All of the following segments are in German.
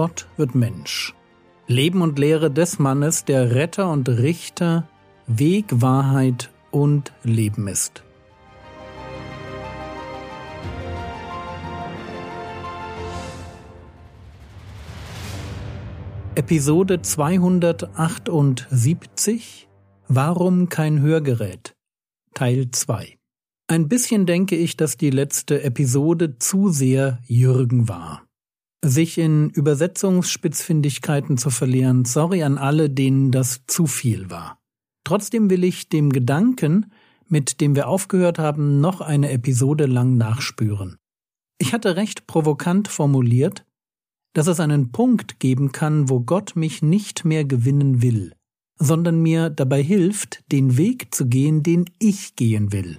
Gott wird Mensch. Leben und Lehre des Mannes, der Retter und Richter, Weg, Wahrheit und Leben ist. Episode 278 Warum kein Hörgerät? Teil 2 Ein bisschen denke ich, dass die letzte Episode zu sehr Jürgen war. Sich in Übersetzungsspitzfindigkeiten zu verlieren, sorry an alle, denen das zu viel war. Trotzdem will ich dem Gedanken, mit dem wir aufgehört haben, noch eine Episode lang nachspüren. Ich hatte recht provokant formuliert, dass es einen Punkt geben kann, wo Gott mich nicht mehr gewinnen will, sondern mir dabei hilft, den Weg zu gehen, den ich gehen will,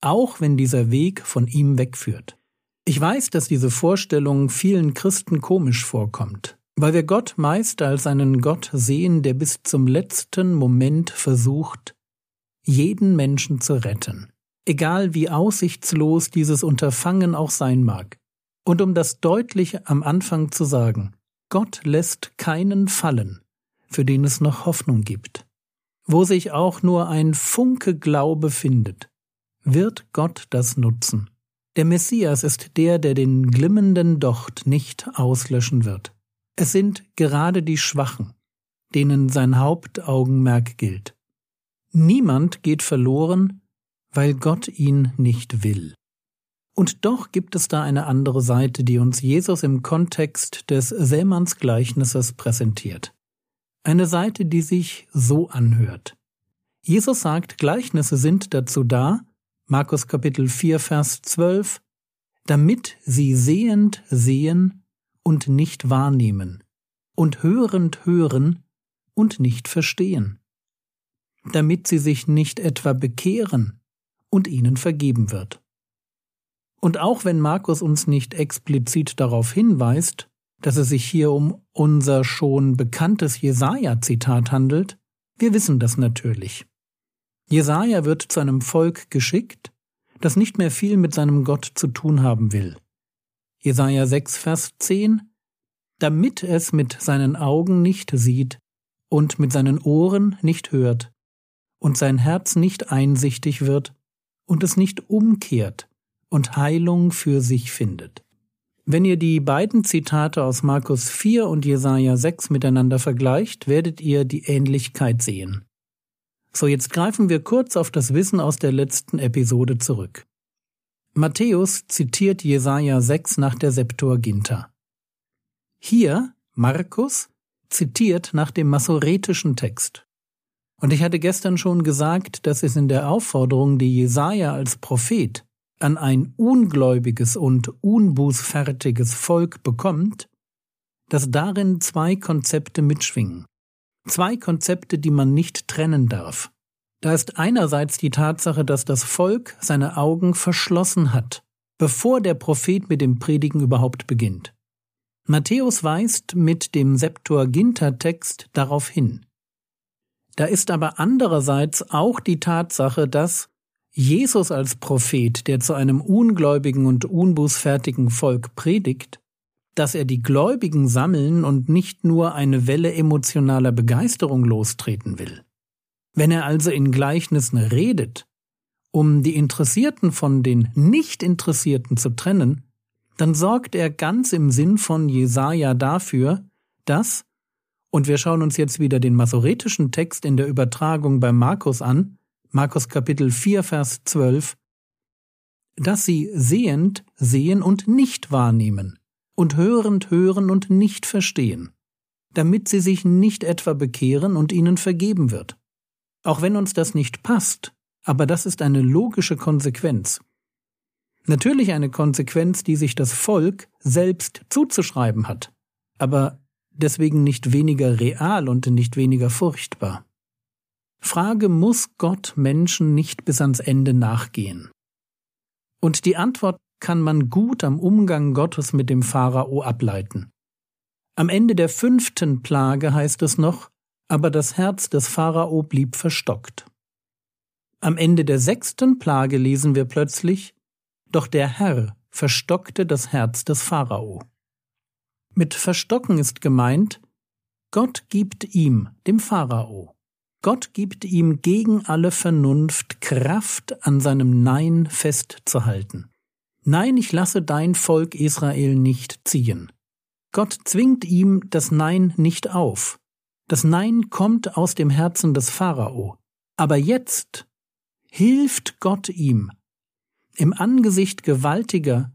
auch wenn dieser Weg von ihm wegführt. Ich weiß, dass diese Vorstellung vielen Christen komisch vorkommt, weil wir Gott meist als einen Gott sehen, der bis zum letzten Moment versucht, jeden Menschen zu retten, egal wie aussichtslos dieses Unterfangen auch sein mag. Und um das deutlich am Anfang zu sagen, Gott lässt keinen fallen, für den es noch Hoffnung gibt. Wo sich auch nur ein Funke Glaube findet, wird Gott das nutzen. Der Messias ist der, der den glimmenden Docht nicht auslöschen wird. Es sind gerade die Schwachen, denen sein Hauptaugenmerk gilt. Niemand geht verloren, weil Gott ihn nicht will. Und doch gibt es da eine andere Seite, die uns Jesus im Kontext des Sämannsgleichnisses präsentiert. Eine Seite, die sich so anhört. Jesus sagt, Gleichnisse sind dazu da, Markus Kapitel 4, Vers 12, damit sie sehend sehen und nicht wahrnehmen, und hörend hören und nicht verstehen, damit sie sich nicht etwa bekehren und ihnen vergeben wird. Und auch wenn Markus uns nicht explizit darauf hinweist, dass es sich hier um unser schon bekanntes Jesaja-Zitat handelt, wir wissen das natürlich. Jesaja wird zu einem Volk geschickt, das nicht mehr viel mit seinem Gott zu tun haben will. Jesaja 6, Vers 10 Damit es mit seinen Augen nicht sieht und mit seinen Ohren nicht hört und sein Herz nicht einsichtig wird und es nicht umkehrt und Heilung für sich findet. Wenn ihr die beiden Zitate aus Markus 4 und Jesaja 6 miteinander vergleicht, werdet ihr die Ähnlichkeit sehen. So, jetzt greifen wir kurz auf das Wissen aus der letzten Episode zurück. Matthäus zitiert Jesaja 6 nach der Septuaginta. Hier, Markus, zitiert nach dem massoretischen Text. Und ich hatte gestern schon gesagt, dass es in der Aufforderung, die Jesaja als Prophet an ein ungläubiges und unbußfertiges Volk bekommt, dass darin zwei Konzepte mitschwingen. Zwei Konzepte, die man nicht trennen darf. Da ist einerseits die Tatsache, dass das Volk seine Augen verschlossen hat, bevor der Prophet mit dem Predigen überhaupt beginnt. Matthäus weist mit dem Septuaginta-Text darauf hin. Da ist aber andererseits auch die Tatsache, dass Jesus als Prophet, der zu einem ungläubigen und unbußfertigen Volk predigt, dass er die Gläubigen sammeln und nicht nur eine Welle emotionaler Begeisterung lostreten will. Wenn er also in Gleichnissen redet, um die Interessierten von den Nicht-Interessierten zu trennen, dann sorgt er ganz im Sinn von Jesaja dafür, dass, und wir schauen uns jetzt wieder den masoretischen Text in der Übertragung bei Markus an, Markus Kapitel 4, Vers 12, dass sie sehend sehen und nicht wahrnehmen und hörend hören und nicht verstehen, damit sie sich nicht etwa bekehren und ihnen vergeben wird. Auch wenn uns das nicht passt, aber das ist eine logische Konsequenz. Natürlich eine Konsequenz, die sich das Volk selbst zuzuschreiben hat, aber deswegen nicht weniger real und nicht weniger furchtbar. Frage, muss Gott Menschen nicht bis ans Ende nachgehen? Und die Antwort kann man gut am Umgang Gottes mit dem Pharao ableiten. Am Ende der fünften Plage heißt es noch, aber das Herz des Pharao blieb verstockt. Am Ende der sechsten Plage lesen wir plötzlich, doch der Herr verstockte das Herz des Pharao. Mit Verstocken ist gemeint, Gott gibt ihm, dem Pharao, Gott gibt ihm gegen alle Vernunft Kraft, an seinem Nein festzuhalten. Nein, ich lasse dein Volk Israel nicht ziehen. Gott zwingt ihm das Nein nicht auf. Das Nein kommt aus dem Herzen des Pharao. Aber jetzt hilft Gott ihm, im Angesicht gewaltiger,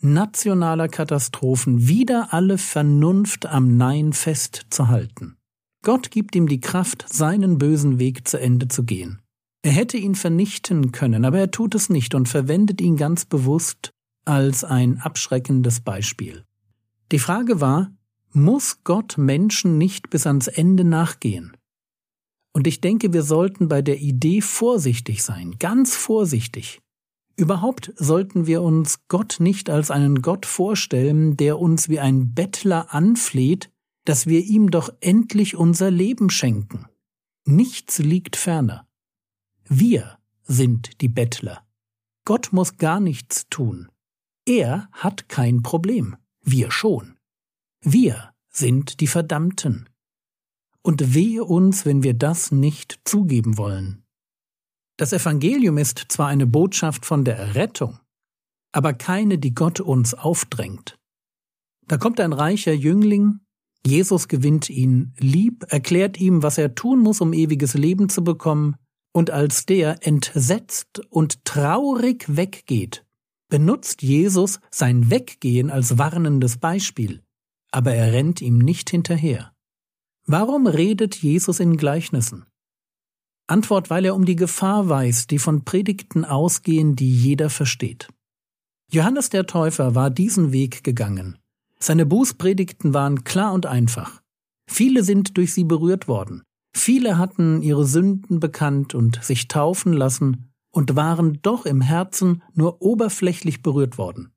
nationaler Katastrophen wieder alle Vernunft am Nein festzuhalten. Gott gibt ihm die Kraft, seinen bösen Weg zu Ende zu gehen. Er hätte ihn vernichten können, aber er tut es nicht und verwendet ihn ganz bewusst als ein abschreckendes Beispiel. Die Frage war, muss Gott Menschen nicht bis ans Ende nachgehen? Und ich denke, wir sollten bei der Idee vorsichtig sein, ganz vorsichtig. Überhaupt sollten wir uns Gott nicht als einen Gott vorstellen, der uns wie ein Bettler anfleht, dass wir ihm doch endlich unser Leben schenken. Nichts liegt ferner. Wir sind die Bettler. Gott muss gar nichts tun. Er hat kein Problem. Wir schon. Wir sind die Verdammten. Und wehe uns, wenn wir das nicht zugeben wollen. Das Evangelium ist zwar eine Botschaft von der Errettung, aber keine, die Gott uns aufdrängt. Da kommt ein reicher Jüngling, Jesus gewinnt ihn lieb, erklärt ihm, was er tun muss, um ewiges Leben zu bekommen, und als der entsetzt und traurig weggeht, benutzt Jesus sein Weggehen als warnendes Beispiel, aber er rennt ihm nicht hinterher. Warum redet Jesus in Gleichnissen? Antwort, weil er um die Gefahr weiß, die von Predigten ausgehen, die jeder versteht. Johannes der Täufer war diesen Weg gegangen. Seine Bußpredigten waren klar und einfach. Viele sind durch sie berührt worden. Viele hatten ihre Sünden bekannt und sich taufen lassen und waren doch im Herzen nur oberflächlich berührt worden.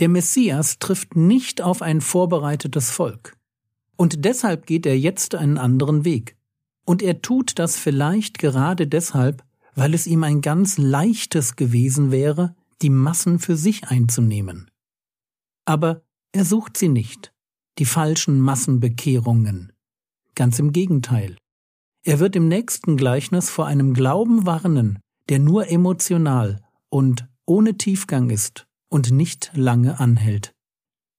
Der Messias trifft nicht auf ein vorbereitetes Volk. Und deshalb geht er jetzt einen anderen Weg. Und er tut das vielleicht gerade deshalb, weil es ihm ein ganz leichtes gewesen wäre, die Massen für sich einzunehmen. Aber er sucht sie nicht, die falschen Massenbekehrungen. Ganz im Gegenteil. Er wird im nächsten Gleichnis vor einem Glauben warnen, der nur emotional und ohne Tiefgang ist und nicht lange anhält.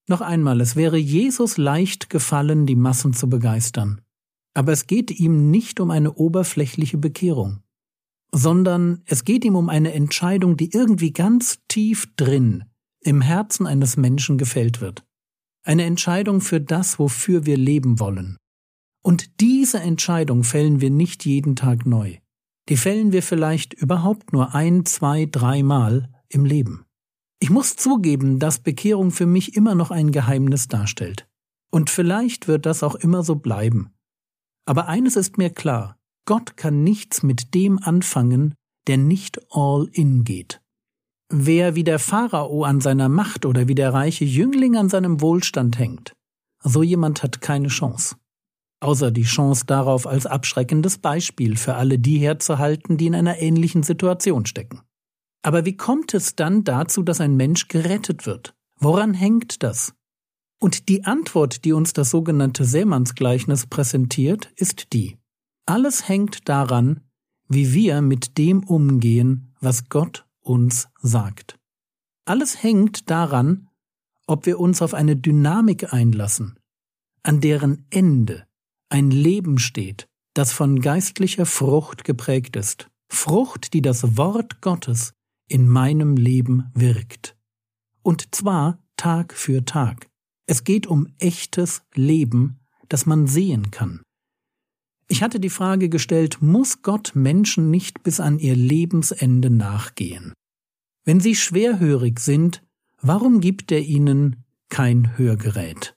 Noch einmal, es wäre Jesus leicht gefallen, die Massen zu begeistern. Aber es geht ihm nicht um eine oberflächliche Bekehrung, sondern es geht ihm um eine Entscheidung, die irgendwie ganz tief drin im Herzen eines Menschen gefällt wird. Eine Entscheidung für das, wofür wir leben wollen. Und diese Entscheidung fällen wir nicht jeden Tag neu. Die fällen wir vielleicht überhaupt nur ein, zwei, dreimal im Leben. Ich muss zugeben, dass Bekehrung für mich immer noch ein Geheimnis darstellt. Und vielleicht wird das auch immer so bleiben. Aber eines ist mir klar, Gott kann nichts mit dem anfangen, der nicht all in geht. Wer wie der Pharao an seiner Macht oder wie der reiche Jüngling an seinem Wohlstand hängt, so jemand hat keine Chance. Außer die Chance darauf als abschreckendes Beispiel für alle die herzuhalten, die in einer ähnlichen Situation stecken. Aber wie kommt es dann dazu, dass ein Mensch gerettet wird? Woran hängt das? Und die Antwort, die uns das sogenannte Seemannsgleichnis präsentiert, ist die. Alles hängt daran, wie wir mit dem umgehen, was Gott uns sagt. Alles hängt daran, ob wir uns auf eine Dynamik einlassen, an deren Ende ein Leben steht, das von geistlicher Frucht geprägt ist, Frucht, die das Wort Gottes in meinem Leben wirkt. Und zwar Tag für Tag. Es geht um echtes Leben, das man sehen kann. Ich hatte die Frage gestellt, muss Gott Menschen nicht bis an ihr Lebensende nachgehen? Wenn sie schwerhörig sind, warum gibt er ihnen kein Hörgerät?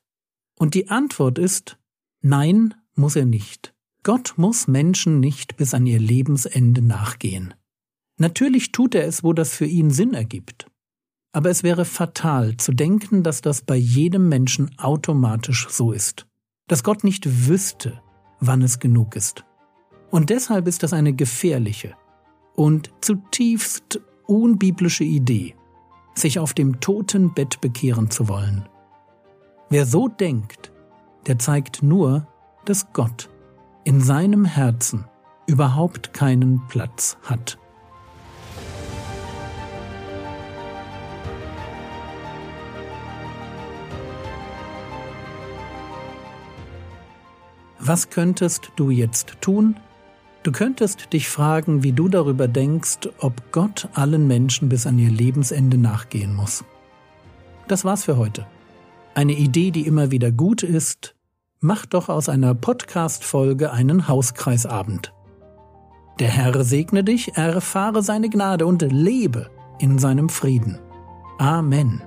Und die Antwort ist, nein, muss er nicht. Gott muss Menschen nicht bis an ihr Lebensende nachgehen. Natürlich tut er es, wo das für ihn Sinn ergibt. Aber es wäre fatal zu denken, dass das bei jedem Menschen automatisch so ist. Dass Gott nicht wüsste, wann es genug ist. Und deshalb ist das eine gefährliche und zutiefst unbiblische Idee, sich auf dem Totenbett bekehren zu wollen. Wer so denkt, der zeigt nur, dass Gott in seinem Herzen überhaupt keinen Platz hat. Was könntest du jetzt tun? Du könntest dich fragen, wie du darüber denkst, ob Gott allen Menschen bis an ihr Lebensende nachgehen muss. Das war's für heute. Eine Idee, die immer wieder gut ist, mach doch aus einer Podcast-Folge einen Hauskreisabend. Der Herr segne dich, erfahre seine Gnade und lebe in seinem Frieden. Amen.